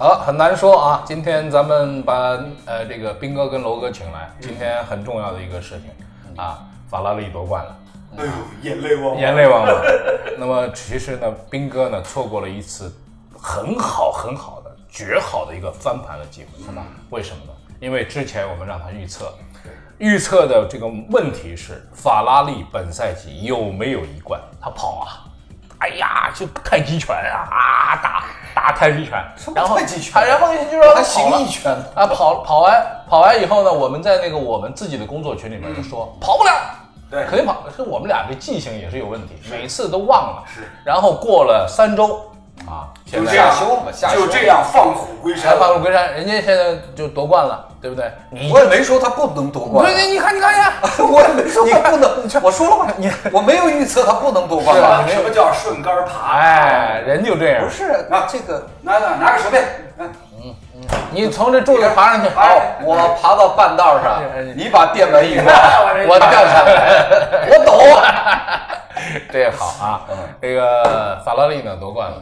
好，很难说啊。今天咱们把呃这个斌哥跟楼哥请来，今天很重要的一个事情啊，法拉利夺冠了，哎呦，眼泪汪汪，眼泪汪汪。那么其实呢，斌哥呢错过了一次很好很好的绝好的一个翻盘的机会，是吧？为什么呢？因为之前我们让他预测，预测的这个问题是法拉利本赛季有没有一冠？他跑啊，哎呀，就太极拳啊啊打打太极拳，然后太极拳他然后就让他还跑了行一拳，啊，跑跑完跑完以后呢，我们在那个我们自己的工作群里面就说、跑不了，对肯定跑。是我们俩这记性也是有问题，每次都忘了。是，然后过了三周啊，就这样就这样放虎归山放虎归山，人家现在就夺冠了，对不对？你我也没说他不能夺冠，对，你看你看呀，我也没说他不能，我说了吧，你 我没有预测他不能夺冠？什么叫顺杆爬？哎，人就这样不。是，那这个拿拿拿个手电，嗯嗯，你从这柱子爬上去，哎好，我爬到半道上你把电门一关，我掉下来。我抖。这好啊，这个法拉利呢夺冠了，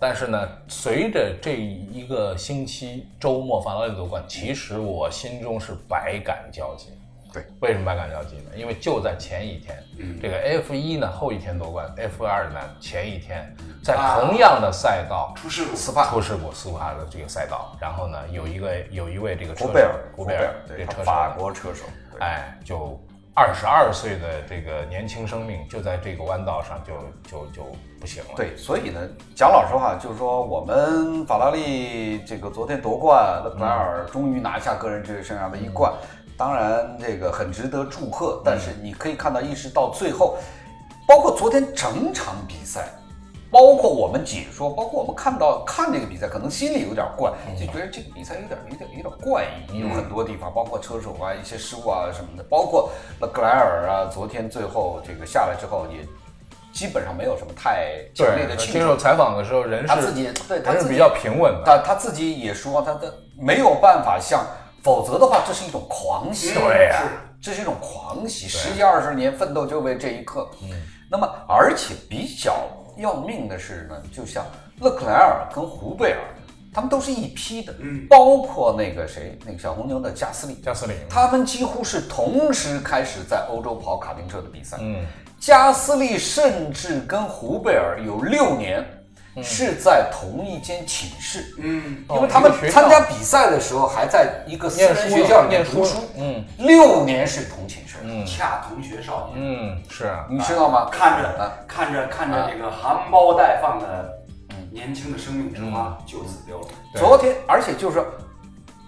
但是呢，随着这一个星期周末法拉利夺冠，其实我心中是百感交集。对，为什么百感交集呢？因为就在前一天，这个 F 一呢后一天夺冠，F 二呢前一天，在同样的赛道出事故，斯帕。出事故，斯帕的这个赛道，然后呢有一个有一位这个车手胡贝尔，胡贝尔对，这车手法国车手，对。哎，就二十二岁的这个年轻生命，就在这个弯道上就就就不行了。，对，所以呢，讲老实话，就是说我们法拉利这个昨天夺冠，勒克莱尔终于拿下个人职业生涯的一冠，当然这个很值得祝贺。但是你可以看到，一直到最后，包括昨天整场比赛。包括我们解说，包括我们看到看这个比赛，可能心里有点怪，就觉得这个比赛有点有点有点怪异，有很多地方，包括车手啊一些失误啊什么的，包括勒克莱尔啊，昨天最后这个下来之后也基本上没有什么太强烈的庆祝接受。采访的时候，人是他自己对他己是比较平稳的。他他自己也说，他的没有办法像，否则的话，这是一种狂喜。对呀这是一种狂喜，十几二十年奋斗就为这一刻。嗯，那么而且比较要命的是呢，就像勒克莱尔跟胡贝尔，他们都是一批的，嗯。包括那个谁，那个小红牛的加斯利，加斯利，他们几乎是同时开始在欧洲跑卡丁车的比赛。嗯，加斯利甚至跟胡贝尔有六年是在同一间寝室，嗯，因为他们参加比赛的时候还在一个私人学校里面读书，嗯。六年是同寝室。嗯。恰同学少年，嗯，是啊，你知道吗？看啊着看着看着这个含苞待放的年轻的生命之花就此凋零。对昨天，而且就是说，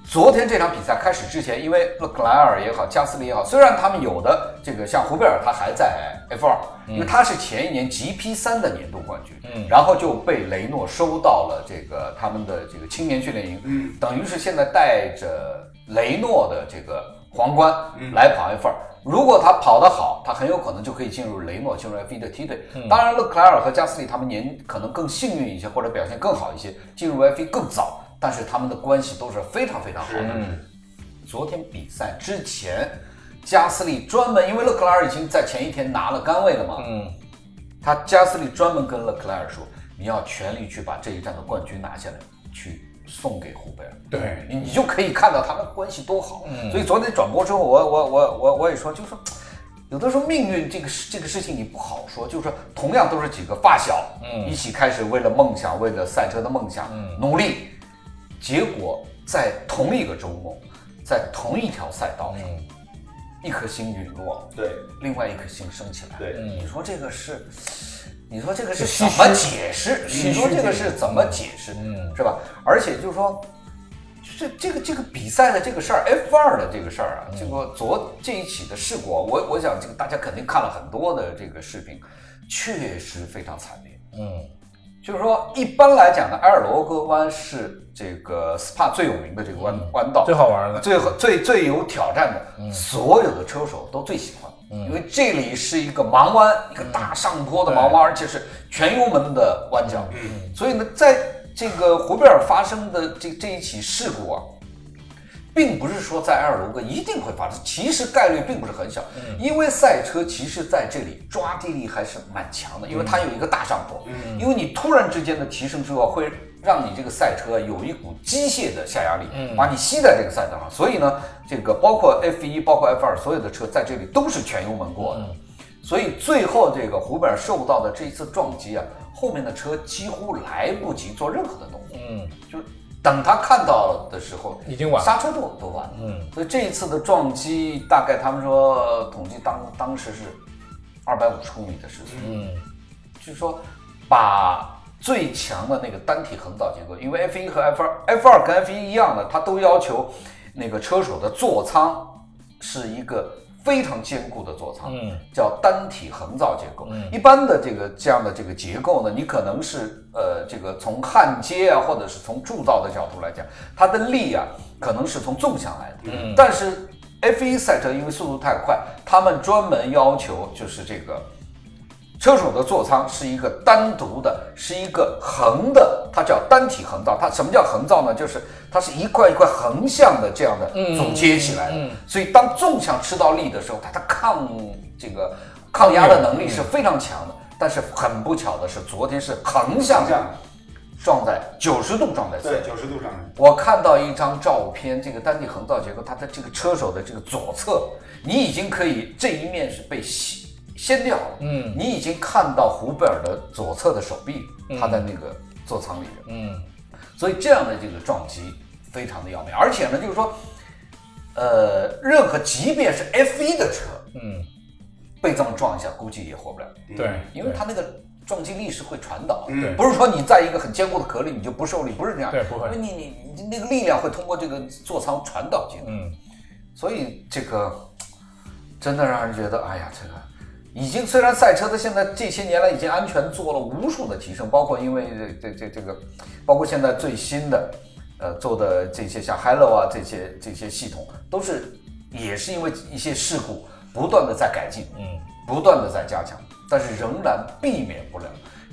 昨天这场比赛开始之前，因为勒克莱尔也好，加斯利也好，虽然他们有的这个像胡贝尔他还在 F 二、因为他是前一年 GP 三的年度冠军，嗯。然后就被雷诺收到了这个他们的这个青年训练营，嗯，等于是现在带着雷诺的这个皇冠嗯。来跑 F 二。如果他跑得好，他很有可能就可以进入雷诺，进入 F 一的梯队。当然，勒克莱尔和加斯利他们年可能更幸运一些，或者表现更好一些，进入 F 一更早，但是他们的关系都是非常非常好的。嗯昨天比赛之前，加斯利专门因为勒克莱尔已经在前一天拿了杆位了嘛，嗯。他加斯利专门跟勒克莱尔说：“你要全力去把这一站的冠军拿下来，去送给胡贝尔。”对。你你就可以看到他们关系多好。所以昨天转播之后，我我我我我也说，就是说，有的时候命运这个事这个事情你不好说，就是说，同样都是几个发小，嗯。一起开始为了梦想，为了赛车的梦想、努力，结果在同一个周末，在同一条赛道上，嗯一颗星陨落，对，另外一颗星升起来。对嗯你说这个是，你说这个是怎么解释？你说这个是怎么解释？嗯是吧？而且就是说，这这个这个比赛的这个事儿，F 二的这个事儿啊，这个昨这一起的事故啊，我我想这个大家肯定看了很多的这个视频，确实非常惨烈。嗯就是说，一般来讲呢，埃尔罗戈湾是这个 SPA 最有名的这个弯、弯道，最好玩的，最最最有挑战的，所有的车手都最喜欢，因为这里是一个盲弯，一个大上坡的盲弯，而且是全油门的弯角，所以呢，在这个胡贝尔发生的这这一起事故啊，并不是说在埃尔罗戈一定会发生，其实概率并不是很小，因为赛车其实在这里抓地力还是蛮强的，因为它有一个大上坡，因为你突然之间的提升之后会让你这个赛车有一股机械的下压力，把你吸在这个赛道上。所以呢，这个包括 F 一，包括 F 二，所有的车在这里都是全油门过的。所以最后这个胡贝尔受到的这一次撞击啊，后面的车几乎来不及做任何的动作，嗯，就是等他看到的时候，已经晚了。刹车都都晚了。嗯，所以这一次的撞击大概他们说统计当当时是二百五十公里的时速，嗯，就是说把最强的那个单体横造结构，因为 F 一和 F 二，F 二跟 F 一一样的，它都要求那个车手的座舱是一个非常坚固的座舱，嗯，叫单体横造结构。一般的这个这样的这个结构呢，你可能是呃这个从焊接啊，或者是从铸造的角度来讲，它的力啊可能是从纵向来的，嗯，但是 F1 赛车因为速度太快，他们专门要求就是这个。车手的座舱是一个单独的，是一个横的，它叫单体横造。它什么叫横造呢？就是它是一块一块横向的这样的组接起来的。所以当纵向吃到力的时候，它的抗这个抗压的能力是非常强的。但是很不巧的是，昨天是横向撞在九十度撞在对九十度上。我看到一张照片，这个单体横造结构，它的这个车手的这个左侧，你已经可以这一面是被吸。掀掉。了，嗯，你已经看到胡贝尔的左侧的手臂，他在那个座舱里嗯，所以这样的这个撞击非常的要命，而且呢，就是说，呃，任何即便是 F 一的车，嗯，被这么撞一下，估计也活不了，对，因为他那个撞击力是会传导，对，不是说你在一个很坚固的壳里你就不受力，不是这样，对，不会，因为你你你那个力量会通过这个座舱传导进来，嗯，所以这个真的让人觉得，哎呀，这个。已经虽然赛车的现在这些年来已经安全做了无数的提升，包括因为这这这这个，包括现在最新的，呃做的这些像 Hello 啊这些这些系统，都是也是因为一些事故不断的在改进，嗯，不断的在加强，但是仍然避免不了。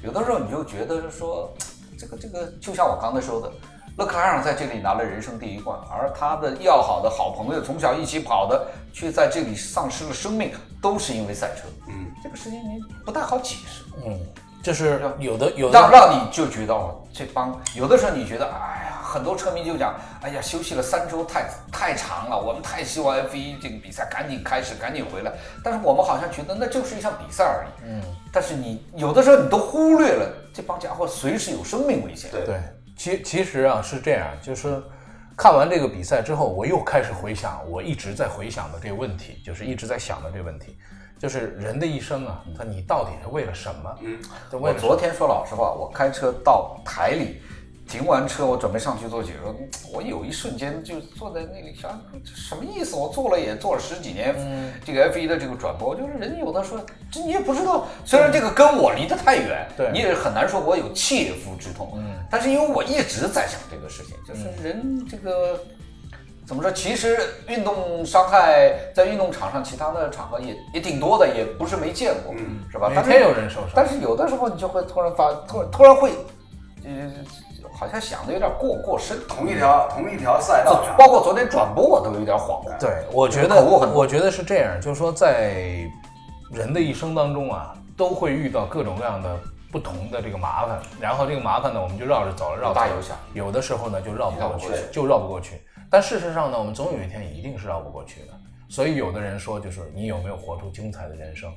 有的时候你就觉得说，这个这个就像我刚才说的。勒克莱尔在这里拿了人生第一冠，而他的要好的好朋友，从小一起跑的，却在这里丧失了生命，都是因为赛车。嗯，这个事情你不太好解释。嗯，就是有的有的让让你就觉得哦，这帮有的时候你觉得，哎呀，很多车迷就讲，哎呀，休息了三周太太长了，我们太希望 F 一这个比赛赶紧开始，赶紧回来。但是我们好像觉得那就是一场比赛而已。嗯，但是你有的时候你都忽略了这帮家伙随时有生命危险。对对。其其实啊是这样，就是看完这个比赛之后，我又开始回想我一直在回想的这个问题，就是一直在想的这个问题，就是人的一生啊，他你到底是为了什么？嗯，我昨天说老实话，我开车到台里。停完车，我准备上去做解说。我有一瞬间就坐在那里想，这什么意思？我做了也做了十几年，这个 F 一的这个转播，就是人有的说，这你也不知道。虽然这个跟我离得太远，对你也很难说我有切肤之痛。嗯，但是因为我一直在想这个事情，就是人这个怎么说？其实运动伤害在运动场上其他的场合也也挺多的，也不是没见过，是吧？每天有人受伤。但是有的时候你就会突然发，突突然会，呃。好像想的有点过过深，同一条同一条赛道，包括昨天转播我都有点恍然。对，我觉得我觉得是这样，就是说在人的一生当中啊，都会遇到各种各样的不同的这个麻烦，然后这个麻烦呢，我们就绕着走，绕大有小，有的时候呢就绕不过去，就绕不过去。但事实上呢，我们总有一天一定是绕不过去的。所以有的人说，就是你有没有活出精彩的人生？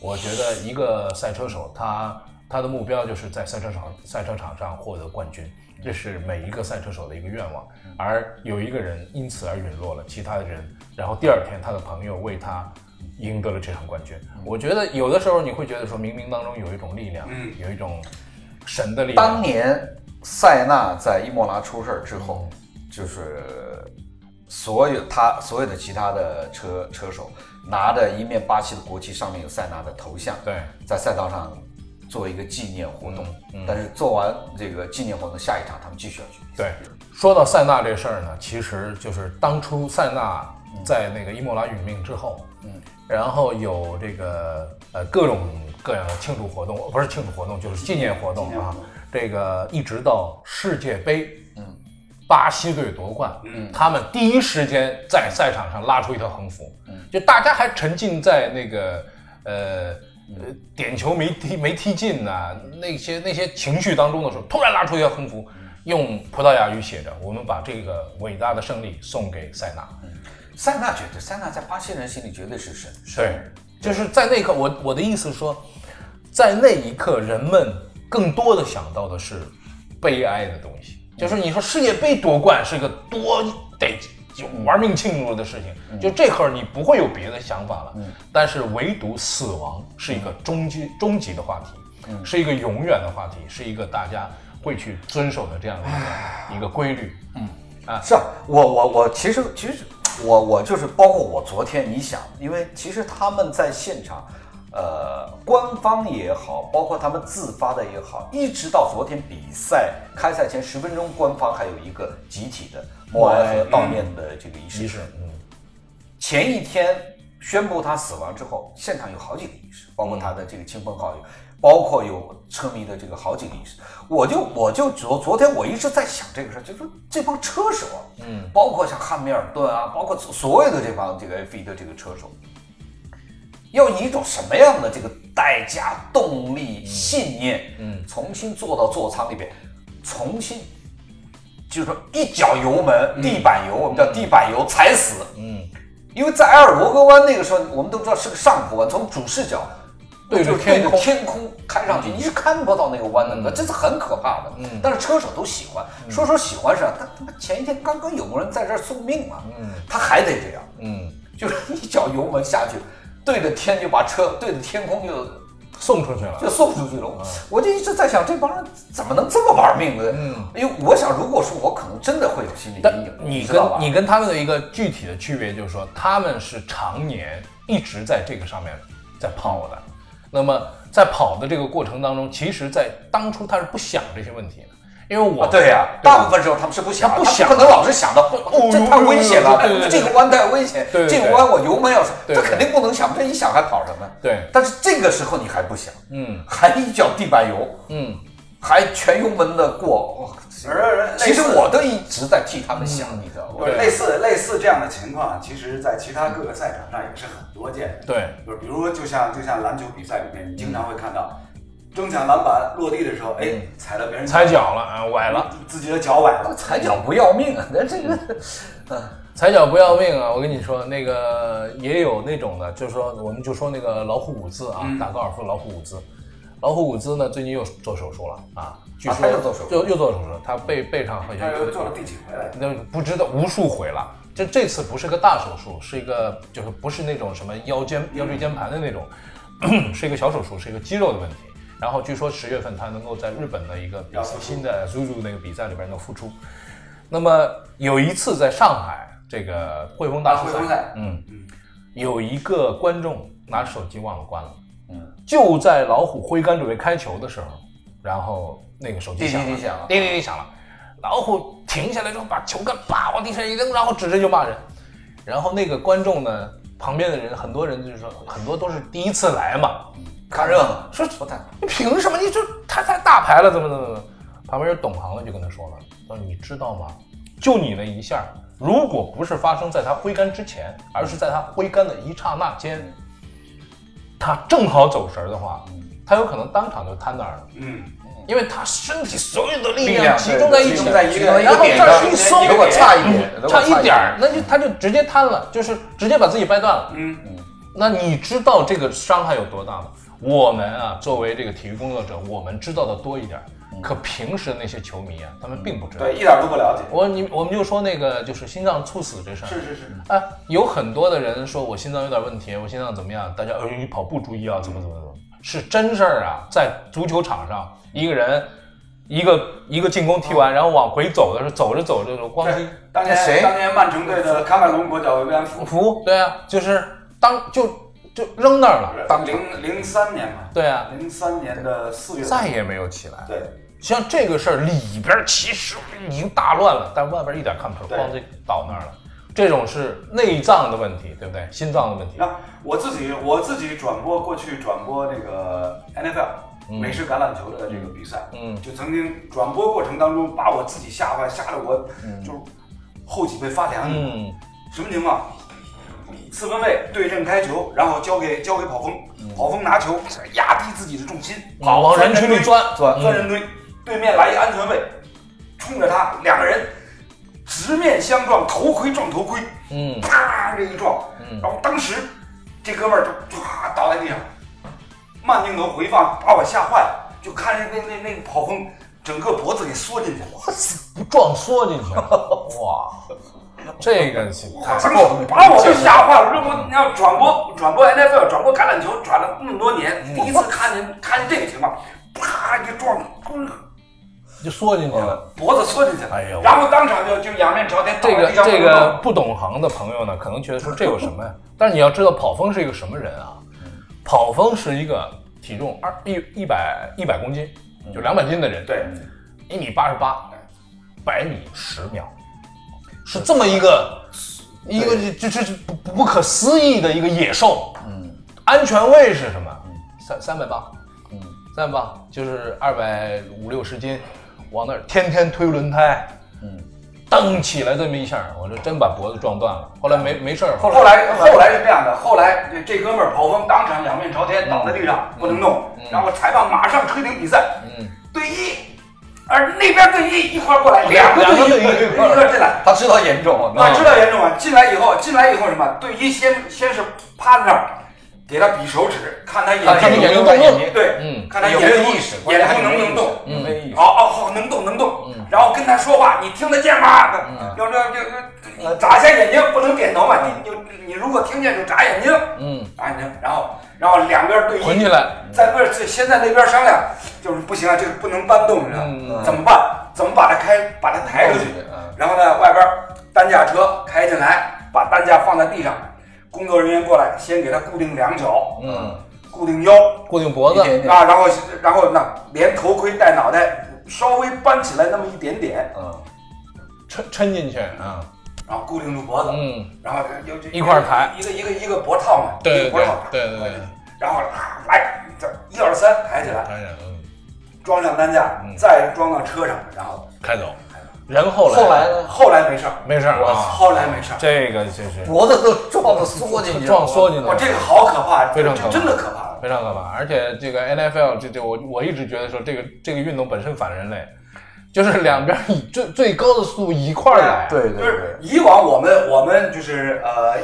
我觉得一个赛车手，他他的目标就是在赛车场赛车场上获得冠军。这是每一个赛车手的一个愿望，而有一个人因此而陨落了，其他的人，然后第二天他的朋友为他赢得了这场冠军。我觉得有的时候你会觉得说，冥冥当中有一种力量，嗯，有一种神的力量。当年塞纳在伊莫拉出事儿之后，就是所有他所有的其他的车车手拿着一面巴西的国旗，上面有塞纳的头像，对，在赛道上。做一个纪念活动，但是做完这个纪念活动，下一场他们继续要去。对，说到塞纳这事儿呢，其实就是当初塞纳在那个伊莫拉殒命之后，嗯，然后有这个呃各种各样的庆祝活动，不是庆祝活动，就是纪念活动啊。这个一直到世界杯，嗯，巴西队夺冠，嗯，他们第一时间在赛场上拉出一条横幅，嗯，就大家还沉浸在那个呃。呃，点球没踢没踢进呐，那些那些情绪当中的时候，突然拉出一条横幅，用葡萄牙语写着：“我们把这个伟大的胜利送给塞纳。塞纳绝对，塞纳在巴西人心里绝对是神。”对，就是在那一刻，我我的意思是说，在那一刻，人们更多的想到的是悲哀的东西。就是你说世界杯夺冠是个多得就玩命庆祝的事情，就这会儿你不会有别的想法了。但是唯独死亡是一个终极终极的话题，是一个永远的话题，是一个大家会去遵守的这样的一个一个规律。嗯。啊。是啊，我我我其实其实我我就是包括我昨天，你想，因为其实他们在现场，呃，官方也好，包括他们自发的也好，一直到昨天比赛开赛前十分钟，官方还有一个集体的默哀和悼念的这个仪式。仪式，嗯，前一天宣布他死亡之后，现场有好几个仪式，包括他的这个亲朋好友，包括有车迷的这个好几个仪式。我就我就昨昨天我一直在想这个事儿，就是说这帮车手啊，嗯，包括像汉密尔顿啊，包括所有的这帮这个 F1 的这个车手，要以一种什么样的这个代价、动力、信念，嗯，重新坐到座舱里边，重新。就是说，一脚油门，地板油，我们叫地板油踩死，嗯，因为在埃尔伯格湾那个时候，我们都知道是个上坡弯，从主视角对着就是天空天空开上去，你是看不到那个弯的，这是很可怕的。嗯，但是车手都喜欢，说说喜欢是啊，他他妈前一天刚刚有个人在这儿送命嘛，嗯，他还得这样，嗯，就是一脚油门下去，对着天就把车对着天空就送出去了。就送出去了。我就一直在想，这帮人怎么能这么玩命呢？嗯，因为我想，如果说我可能真的会有心理但阴影，你跟你跟他们的一个具体的区别就是说，他们是常年一直在这个上面在跑的。那么在跑的这个过程当中，其实，在当初他是不想这些问题的，因为我、啊，对呀、大部分时候他们是不想，他不想可能老是想到，哦这太危险了。对对，对。这个弯太危险，对对。对这个弯我油门要是，对对。这肯定不能想，这一想还跑什么？对，但是这个时候你还不想，嗯。还一脚地板油，嗯，还全油门的过，其实我都一直在替他们想，你知道吗？类似类似这样的情况，其实在其他各个赛场上也是很多见的。对，就是比如说，就像就像篮球比赛里面，你经常会看到争抢篮板落地的时候，哎，踩到别人踩脚了啊，崴了，自己的脚崴了。踩脚不要命啊！那这个，嗯踩脚不要命啊！我跟你说，那个也有那种的，就是说，我们就说那个老虎伍兹啊，打高尔夫老虎伍兹，老虎伍兹呢最近又做手术了啊，据说他又做手术又又做手术，他背背上好像又做了第几回了？那不知道无数回了。这这次不是个大手术，是一个就是不是那种什么腰间腰椎间盘的那种，是一个小手术，是一个肌肉的问题。然后据说十月份他能够在日本的一个比赛新的 Zuzu 那个比赛里边能复出。那么有一次在上海这个汇丰大师赛。嗯，有一个观众拿手机忘了关了，嗯，就在老虎挥杆准备开球的时候，然后那个手机响了，滴响了。叮叮叮响了，老虎停下来之后把球杆叭往地上一扔，然后指着就骂人，然后那个观众呢，旁边的人很多人就是说很多都是第一次来嘛，看热闹，说不太你凭什么？你就他太大牌了，怎么怎么怎么？旁边有懂行的就跟他说了，说你知道吗？就你那一下，如果不是发生在他挥杆之前，而是在他挥杆的一刹那间，他正好走神儿的话，他有可能当场就瘫那儿了，嗯，因为他身体所有的力力量量集中在一起，在一个然后这儿一松，如果差一点，差一点儿，那就他就直接瘫了，就是直接把自己掰断了。嗯那你知道这个伤害有多大吗？我们啊，作为这个体育工作者，我们知道的多一点儿，可平时那些球迷啊，他们并不知道。对，一点都不了解。我你我们就说那个就是心脏猝死这事儿，是是是，啊，有很多的人说我心脏有点问题，我心脏怎么样？大家哎，你跑步注意啊，怎么怎么怎么，是真事儿啊！在足球场上，一个人一个一个进攻踢完，然后往回走的时候，走着走着，咣叽，当年谁当年曼城队的卡麦隆国脚维安福，服，对啊，就是当就就扔那儿了，当场零零三年嘛，对啊，零三年的四月，再也没有起来。对，像这个事儿里边儿其实已经大乱了，但外边一点看不出，来咣就倒那儿了。这种是内脏的问题，对不对？心脏的问题。那我自己我自己转播过去转播那个 NFL 美式橄榄球的这个比赛，嗯就曾经转播过程当中把我自己吓坏，吓得我就是后脊背发凉。嗯什么情况？四分卫对阵开球，然后交给交给跑锋，跑锋拿球压低自己的重心，跑往人群里钻钻嗯。钻人堆，对面来一安全卫，冲着他，两个人直面相撞，头盔撞头盔，嗯。啪这一撞，然后当时这哥们儿就唰倒在地上，慢镜头回放把我吓坏了，就看着那那那个跑锋整个脖子给缩进去了。不撞缩进去了，哇，这个是太当时把我都吓坏了。这我你要转播转播 NFL 转播橄榄球转了那么多年，第一次看见看见这个情况，啪一撞，就缩进去了。脖子缩进去了，哎呦然后当场就就仰面朝天倒这个在地上这个不能动不懂行的朋友呢，可能觉得说这有什么呀？但是你要知道，跑风是一个什么人啊？跑风是一个体重二一一百一百公斤，就两百斤的人，对，一米八十八，百米十秒，是这么一个一个这这这不不不可思议的一个野兽。嗯，安全位是什么？三三百八，嗯，三百八就是二百五六十斤，往那儿天天推轮胎，嗯，蹬起来这么一下，我这真把脖子撞断了。后来没没事儿，后后来后来是这样的，后来这这哥们儿跑风当场仰面朝天倒在地上不能动，然后裁判马上吹停比赛，嗯，对一，而那边队医一块过来，两个队医一，对一一个进来。他知道严重，啊，知道严重啊！进来以后，进来以后什么？队医先先是趴在那儿，给他比手指，看他眼睛眼睛动不动对，嗯看他有眼睛没有意识，眼睛能不能动？有没有意识哦？哦好，能动能动。然后跟他说话，你听得见吗？要这这这眨一下眼睛，不能点头嘛。你你你如果听见就眨眼睛，嗯，眨眼睛。然后然后两边对医捆起来，在不是先在那边商量，就是不行啊，这个不能搬动，你知道嗯？怎么办？怎么把它开，把它抬出去？嗯然后呢，外边担架车开进来，把担架放在地上，工作人员过来，先给他固定两脚，嗯，固定腰。固定脖子。啊，然后然后呢，连头盔带脑袋稍微搬起来那么一点点，嗯，抻抻进去啊，然后固定住脖子，嗯，然后就就一块儿抬。一个一个一个脖套嘛，对脖套，对对对对，然后啊来这一二三抬起来，抬起来，嗯，装上担架，嗯。再装到车上，然后开走。人后来后来呢？后来没事儿，没事儿啊，后来没事儿。这个就是脖子都撞的缩进去了，撞缩进去了，哇，这个好可怕，非常可怕。真的可怕。非常可怕。而且这个 NFL 这这我我一直觉得说这个这个运动本身反人类，就是两边以最最高的速度一块儿来，对对对。就是，以往我们我们就是呃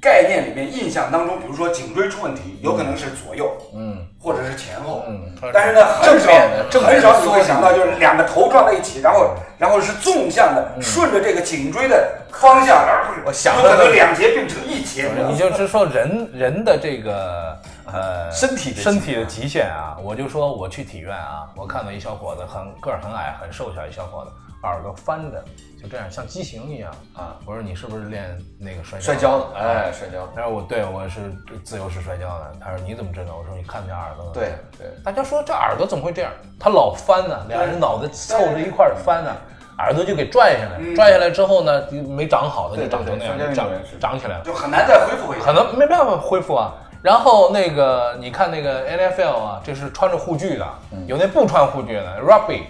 概念里面印象当中，比如说颈椎出问题，有可能是左右。嗯或者是前后，嗯，但是呢很正少面的正面很少你会想到就是两个头撞在一起，然后然后是纵向的，嗯顺着这个颈椎的方向，而不是我想有可能两节并成一节。你就是说人人的这个呃身体的极限身体的极限啊，我就说我去体院啊，我看到一小伙子很个儿很矮很瘦小一小伙子，耳朵翻着，就这样像畸形一样啊。我说你是不是练那个摔跤摔跤的，哎，摔跤的，他说我对我是自由式摔跤的。他说你怎么知道？我说你看见耳朵了。对对，大家说这耳朵怎么会这样？他老翻呢，俩人脑袋凑着一块儿翻呢，耳朵就给拽下来，拽下来之后呢，没长好，的就长成那样，对长长起来了，就很难再恢复回去。可能没办法恢复啊。然后那个你看那个 NFL 啊，这是穿着护具的，有那不穿护具的 Rugby，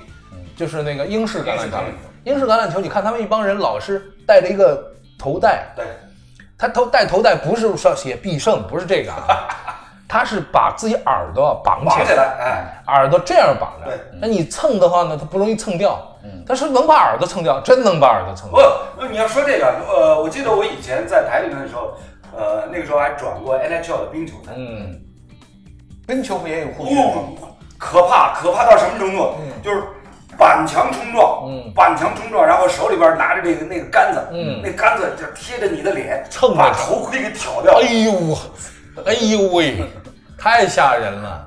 就是那个英式橄榄球。英式橄榄球，你看他们一帮人老是戴着一个头带，对，他头戴头带不是说写必胜，不是这个啊，他是把自己耳朵绑起来，起来，哎，耳朵这样绑着。那你蹭的话呢，它不容易蹭掉。他是能把耳朵蹭掉，真能把耳朵蹭掉不掉。，你要说这个，呃，我记得我以前在台里面的时候，呃，那个时候还转过 NHL 的冰球赛，嗯，冰球不也有护具吗？哦，可怕，可怕到什么程度？就是板墙冲撞，嗯。板墙冲撞，然后手里边拿着这个那个杆子，嗯。那杆子就贴着你的脸，蹭把头盔给挑掉。哎，呦，哎呦喂，太吓人了。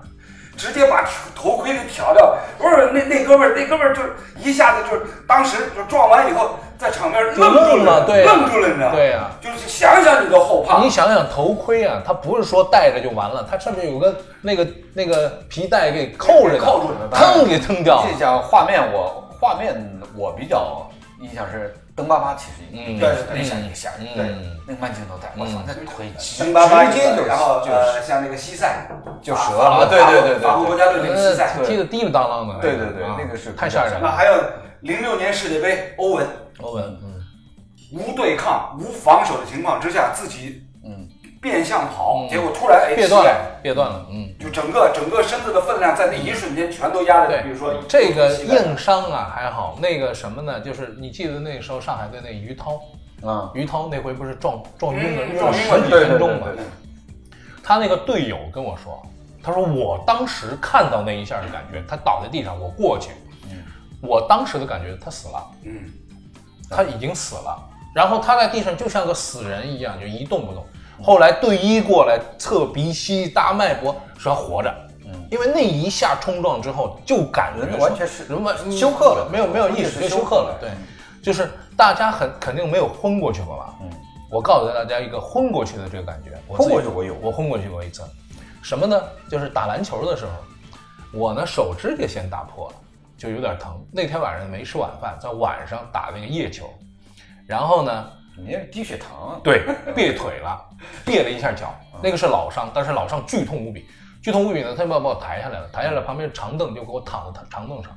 直接把头盔给挑掉。不是那那哥们儿，那哥们儿就是一下子就是当时就撞完以后，在场边愣住愣了对啊愣住了，你知道吗？对呀就是想想你都后怕。你想想头盔啊，它不是说戴着就完了，它上面有个那个那个皮带给扣着的，扣住了腾给腾掉。这讲画面我画面我比较印象是登巴巴，其实也对那下一个吓人，嗯对，那个慢镜头带，我操，那腿直接就然后就呃，像那个西塞就折了，对对对对法国国家队那个西塞，踢得滴里当啷的。对对对啊那个是太吓人了。那还有零六年世界杯欧文，欧文，嗯无对抗、无防守的情况之下，自己嗯变相跑，嗯。结果突然哎别断了，别断了，嗯。就整个整个身子的分量在那一瞬间全都压在，对。比如说这个硬伤啊还好，那个什么呢？就是你记得那个时候上海队那于涛，啊，于涛那回不是撞撞晕了，撞晕了十几分钟嘛。他那个队友跟我说，他说我当时看到那一下的感觉，他倒在地上，我过去，我当时的感觉他死了，嗯，他已经死了，然后他在地上就像个死人一样，就一动不动。后来队医过来测鼻息、搭脉搏，说他活着。因为那一下冲撞之后，就感觉完全是人完休克了没有没有意识，就休克了。对，就是大家很肯定没有昏过去过吧？嗯，我告诉大家一个昏过去的这个感觉。昏过去我有我昏过去过一次。什么呢？就是打篮球的时候，我呢手指甲先打破了，就有点疼。那天晚上没吃晚饭，在晚上打那个夜球，然后呢，你那是低血糖，对，别腿了，别了一下脚，那个是老伤，但是老伤剧痛无比，剧痛无比呢，他把把我抬下来了，抬下来旁边长凳就给我躺在长凳上，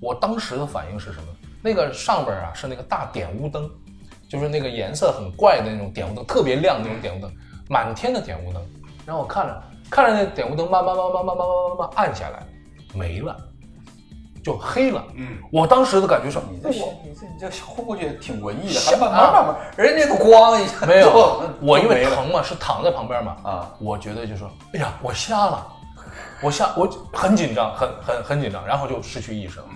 我当时的反应是什么？那个上边啊是那个大点雾灯，就是那个颜色很怪的那种点雾灯，特别亮的那种点雾灯，满天的点雾灯，然后我看着看着那点雾灯慢慢慢慢慢慢慢慢慢暗下来，没了，就黑了，嗯，我当时的感觉是，你这你这你这昏过去挺文艺的，是还慢慢慢慢，人家那个光一下没有，我因为疼嘛，是躺在旁边嘛，啊，我觉得就说，哎呀，我瞎了，我瞎，我很紧张，很很很紧张，然后就失去意识了，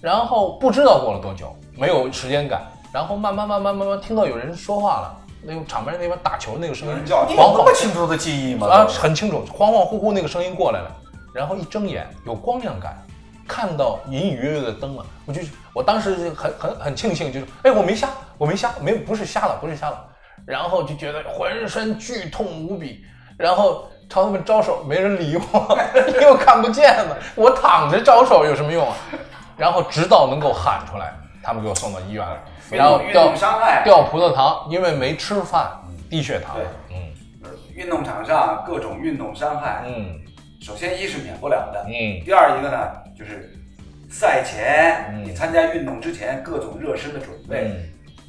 然后不知道过了多久，没有时间感，然后慢慢慢慢慢慢听到有人说话了，那个场边那边打球那个声音你有那么清楚的记忆吗？啊，很清楚，恍恍惚惚那个声音过来了，然后一睁眼有光亮感，看到隐隐约约的灯了，我就我当时就很很很庆幸，就是哎我没瞎，我没瞎，没不是瞎了，不是瞎了，然后就觉得浑身剧痛无比，然后朝他们招手，没人理我，因为我看不见了，我躺着招手有什么用啊？然后直到能够喊出来，他们给我送到医院了，然后运掉动伤害，掉葡萄糖，因为没吃饭，低血糖，对。嗯运动场上各种运动伤害，嗯首先一是免不了的，嗯。第二一个呢就是赛前嗯你参加运动之前各种热身的准备，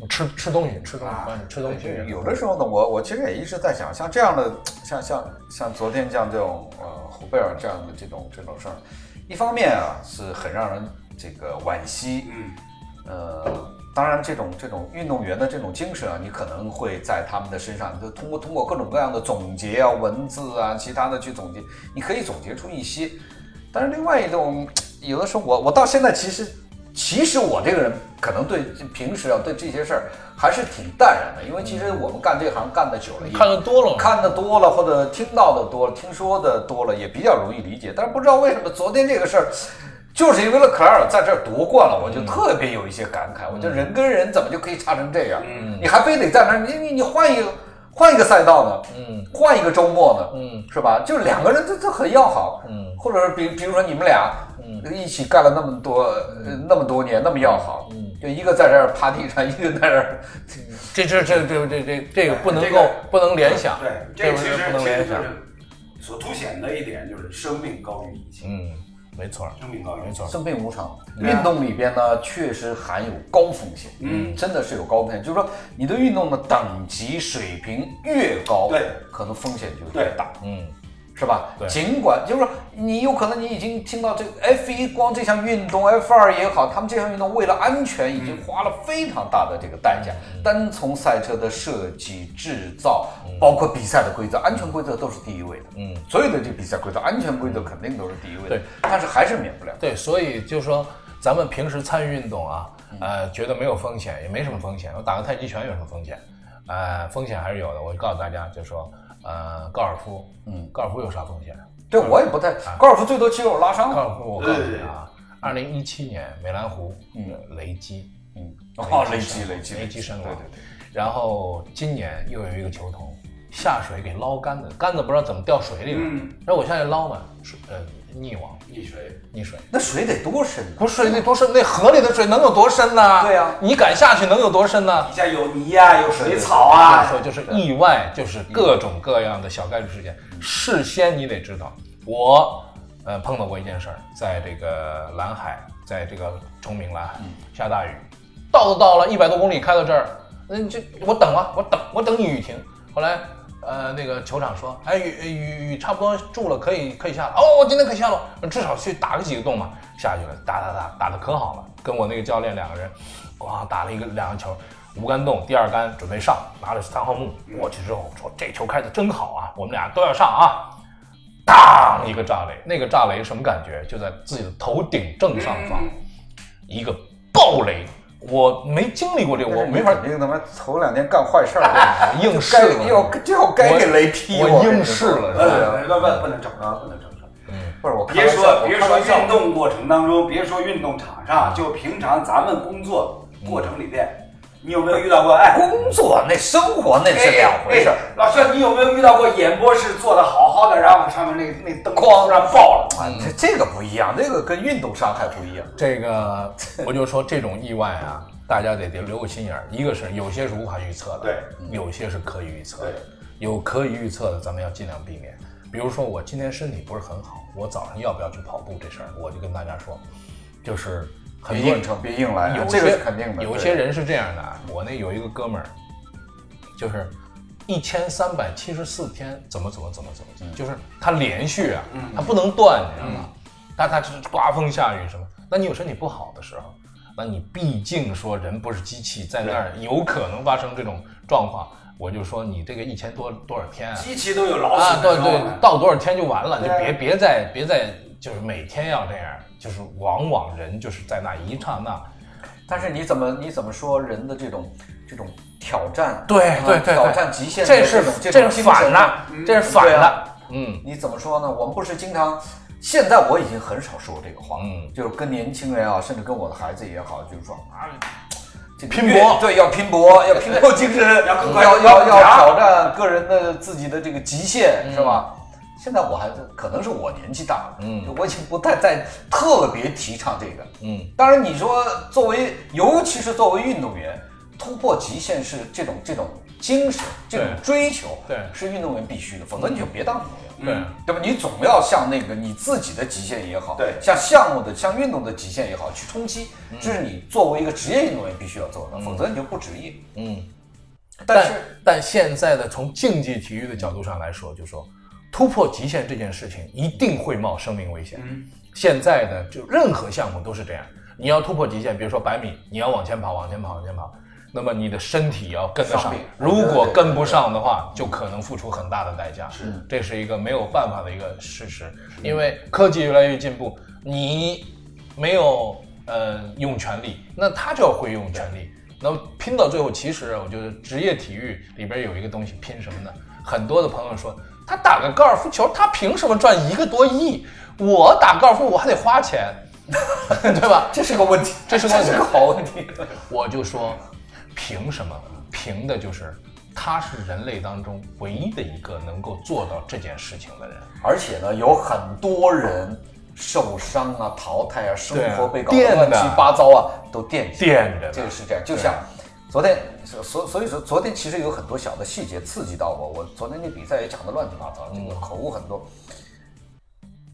嗯，吃吃东西，吃东西啊，吃东西。有的时候呢，我我其实也一直在想，像这样的，像像像昨天像这种呃胡贝尔这样的这种这种事儿，一方面啊是很让人这个惋惜，嗯，呃，当然这种这种运动员的这种精神啊，你可能会在他们的身上，就通过通过各种各样的总结啊、文字啊、其他的去总结，你可以总结出一些。但是另外一种，有的时候我我到现在其实其实我这个人可能对平时啊对这些事儿还是挺淡然的，因为其实我们干这行干的久了，也看的多了，看的多了，或者听到的多了，听说的多了，也比较容易理解。但是不知道为什么昨天这个事儿，就是因为勒克莱尔在这儿夺冠了，我就特别有一些感慨。我觉得人跟人怎么就可以差成这样？嗯你还非得在那儿，你你你换一个换一个赛道呢？嗯换一个周末呢？嗯是吧？就两个人这这很要好，嗯或者是比比如说你们俩，嗯一起干了那么多、呃那么多年，那么要好，嗯就一个在这儿趴地上，一个在这儿，这这这这这这这个不能够这个不能联想，对，这个其实不能联想其实就。是所凸显的一点就是生命高于一切，嗯，没错，生命高于一切。没错。生命无常。运动里边呢，确实含有高风险，嗯真的是有高风险。就是说，你的运动的等级水平越高，对，可能风险就越大。嗯是吧？尽管就是说，你有可能你已经听到这个 F 一光这项运动，F 二也好，他们这项运动为了安全已经花了非常大的这个代价，嗯单从赛车的设计、制造，包括比赛的规则、安全规则都是第一位的。嗯，所有的这比赛规则、安全规则肯定都是第一位的。对，但是还是免不了。对，所以就是说咱们平时参与运动啊，嗯呃，觉得没有风险，也没什么风险。我打个太极拳有什么风险？呃，风险还是有的。我告诉大家，就说呃，高尔夫，嗯，高尔夫有啥风险？对我也不太，高尔夫最多肌肉拉伤。高尔夫，我告诉你啊，二零一七年美兰湖，嗯呃，雷击，嗯，哦，雷击，雷击，雷击身亡。对对对。然后今年又有一个球童下水给捞杆子，杆子不知道怎么掉水里了，嗯然后我下去捞嘛，水呃溺亡溺水，溺水。那水得多深呢？不是水得多深？那河里的水能有多深呢？对呀你敢下去能有多深呢？底下有泥呀、有水草所以啊，说就是意外，就是各种各样的小概率事件，事先你得知道。我呃碰到过一件事儿，在这个蓝海，在这个崇明蓝海下大雨，到都到了一百多公里开到这儿，嗯，就我等啊，我等我等雨停。后来呃，那个球场说，哎，雨雨雨差不多住了，可以可以下了。哦，我今天可以下了，至少去打个几个洞嘛。下去了，打打打打的可好了，跟我那个教练两个人，哇打了一个两个球，无杆洞，第二杆准备上，拿着三号木过去之后说这球开的真好啊，我们俩都要上啊。当一个炸雷，那个炸雷什么感觉？就在自己的头顶正上方，一个爆雷。我没经历过这个，我没法肯定他妈头两天干坏事儿，应试了。要就要该给雷劈，我应试了，不不不能整啊，不能整整。嗯，不是我别说别说运动过程当中，别说运动场上，就平常咱们工作过程里边。你有没有遇到过？哎，工作那生活那是两回事。老师，你有没有遇到过演播室做的好好的，然后上面那那灯哐突然爆了？啊这这个不一样，这个跟运动伤害不一样。这个我就说这种意外啊，大家得得留个心眼儿。一个是有些是无法预测的，对，有些是可以预测的。有可以预测的，咱们要尽量避免。比如说我今天身体不是很好，我早上要不要去跑步这事儿，我就跟大家说，就是。别硬撑，别硬来。有些肯定的，有些人是这样的。我那有一个哥们儿，就是一千三百七十四天，怎么怎么怎么怎么，就是他连续啊，他不能断，你知道吗？但他是刮风下雨什么。那你有身体不好的时候，那你毕竟说人不是机器，在那儿有可能发生这种状况。我就说你这个一千多多少天啊？机器都有老啊，对对，到多少天就完了，就别别再别再就是每天要这样。就是往往人就是在那一刹那，但是你怎么你怎么说人的这种这种挑战？对对对，挑战极限，这是这是反的，这是反的。嗯，你怎么说呢？我们不是经常，现在我已经很少说这个话，嗯，就是跟年轻人啊，甚至跟我的孩子也好，就是说啊，拼搏，对，要拼搏，要拼搏精神，要要要要挑战个人的自己的这个极限，是吧？现在我还可能是我年纪大了，嗯，我已经不太再特别提倡这个，嗯，当然你说作为，尤其是作为运动员，突破极限是这种这种精神，这种追求，对，是运动员必须的，否则你就别当运动员，对，对吧？你总要向那个你自己的极限也好，对，像项目的、向运动的极限也好去冲击，这是你作为一个职业运动员必须要做的，否则你就不职业，嗯。但是，但现在的从竞技体育的角度上来说，就说。突破极限这件事情一定会冒生命危险。嗯，现在的就任何项目都是这样。你要突破极限，比如说百米，你要往前跑，往前跑，往前跑，那么你的身体要跟得上。如果跟不上的话，就可能付出很大的代价。是，这是一个没有办法的一个事实。因为科技越来越进步，你没有呃用全力，那他就要会用全力。那么拼到最后，其实我觉得职业体育里边有一个东西，拼什么呢？很多的朋友说。他打个高尔夫球，他凭什么赚一个多亿？我打高尔夫我还得花钱，对吧？这是个问题，这是个好问题。我就说，凭什么？凭的就是他是人类当中唯一的一个能够做到这件事情的人。而且呢，有很多人受伤啊、淘汰啊、生活被搞得乱七八糟啊，都垫垫着。这个是这样，就像。昨天，所所以说，昨天其实有很多小的细节刺激到我。我昨天那比赛也讲的乱七八糟，这个口误很多。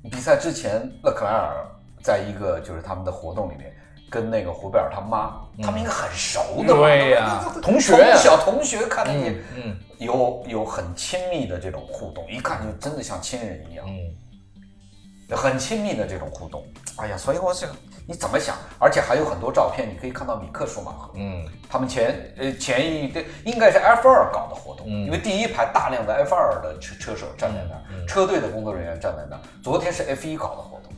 比赛之前，勒克莱尔在一个就是他们的活动里面，跟那个胡贝尔他妈，他们应该很熟的嘛，对呀，同学，小同学看见你，嗯，有有很亲密的这种互动，一看就真的像亲人一样，嗯，很亲密的这种互动。哎呀，所以我想。你怎么想？而且还有很多照片，你可以看到米克舒马赫，嗯，他们前呃前一对应该是 F 二搞的活动，因为第一排大量的 F 二的车车手站在那儿，车队的工作人员站在那儿。昨天是 F 一搞的活动，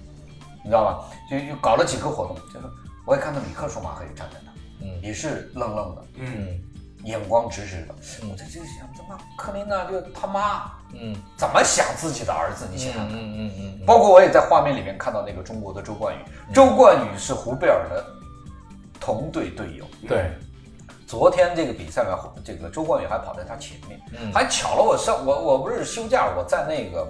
你知道吧？就就搞了几个活动，就是我也看到米克舒马赫也站在那儿，嗯，也是愣愣的，嗯，眼光直直的。我在这想，怎么克林娜就他妈，嗯，怎么想自己的儿子？你想想。看，嗯嗯嗯。包括我也在画面里面看到那个中国的周冠宇，周冠宇是胡贝尔的同队队友。对，昨天这个比赛呢，这个周冠宇还跑在他前面，还巧了，我上我我不是休假，我在那个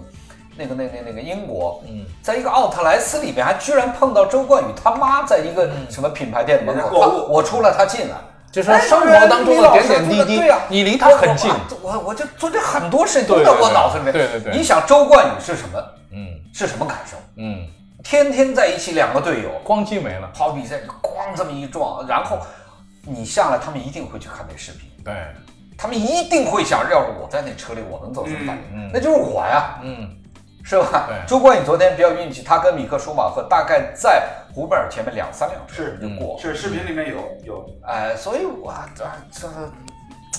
那个那那那个英国，嗯，在一个奥特莱斯里面，还居然碰到周冠宇他妈在一个什么品牌店门口，我出来他进来，就是生活当中的点点滴滴，你离他很近，我我就做这很多事都在我脑子里面。对对对，你想周冠宇是什么？嗯。是什么感受？嗯，天天在一起，两个队友咣叽没了，跑比赛咣这么一撞，然后你下来，他们一定会去看那视频。对，他们一定会想，要是我在那车里，我能做什么？那就是我呀，嗯，是吧对？周冠宇昨天比较运气，他跟米克舒马赫大概在胡贝尔前面两三辆车是就过，是视频里面有有，哎，所以我这这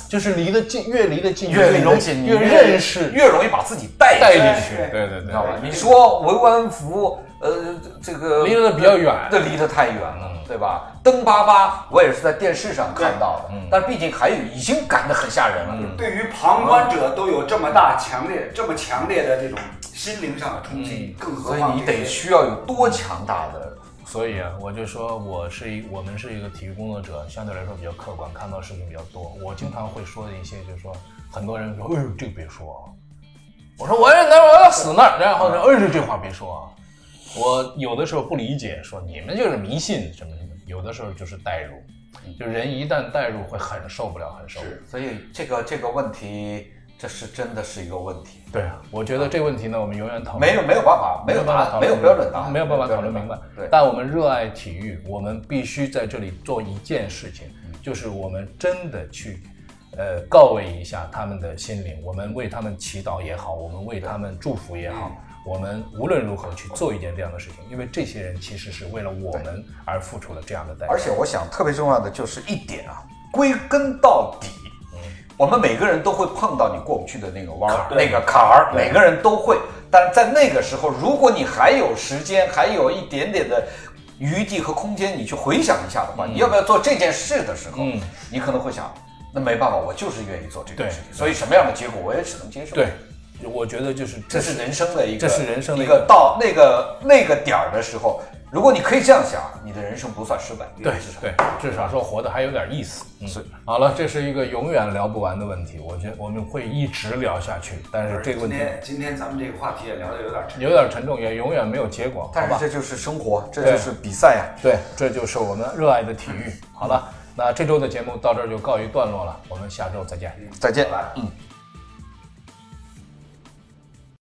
就是离得近，越离得近，越容易越认识，越容易把自己带带进进去。对对你知道吧？你说维吾安福，呃，这个离得比较远这离得太远了，对吧？登巴巴，我也是在电视上看到的，但毕竟还有已经赶得很吓人了。对于旁观者都有这么大强烈、这么强烈的这种心灵上的冲击，更何所以你况这些得需要有多强大的，所以啊，我就说我是一，我们是一个体育工作者，相对来说比较客观，看到事情比较多。我经常会说的一些，就是说，很多人说，哎呦，这个别说啊。我说我也那我要死那儿，然后说，哎呦，这话别说啊。我有的时候不理解，说你们就是迷信什么什么，有的时候就是代入，就人一旦代入会很受不了，很受不了。所以这个这个问题，这是真的是一个问题，对啊，我觉得这个问题呢，我们永远讨论没有没有办法，没有答案，没有标准答案，没有办法讨论明白。对，但我们热爱体育，我们必须在这里做一件事情，就是我们真的去，呃，告慰一下他们的心灵，我们为他们祈祷也好，我们为他们祝福也好，我们无论如何去做一件这样的事情，因为这些人其实是为了我们而付出了这样的代价。而且我想特别重要的就是一点啊，归根到底，我们每个人都会碰到你过不去的那个弯儿、那个坎儿，每个人都会。但是在那个时候，如果你还有时间，还有一点点的余地和空间，你去回想一下的话，你要不要做这件事的时候，嗯。你可能会想，那没办法，我就是愿意做这件事情，所以什么样的结果我也只能接受。对，我觉得就是这是人生的一个，这是人生的一个到那个那个点儿的时候，如果你可以这样想，你的人生不算失败。对至少对，至少说活得还有点意思。嗯，是好了，这是一个永远聊不完的问题，我觉得我们会一直聊下去，但是这个问题今天今天咱们这个话题也聊得有点沉，有点沉重，也永远没有结果？但是这就是生活，这就是比赛呀、对，这就是我们热爱的体育。好了，那这周的节目到这儿就告一段落了，我们下周再见。再见嗯。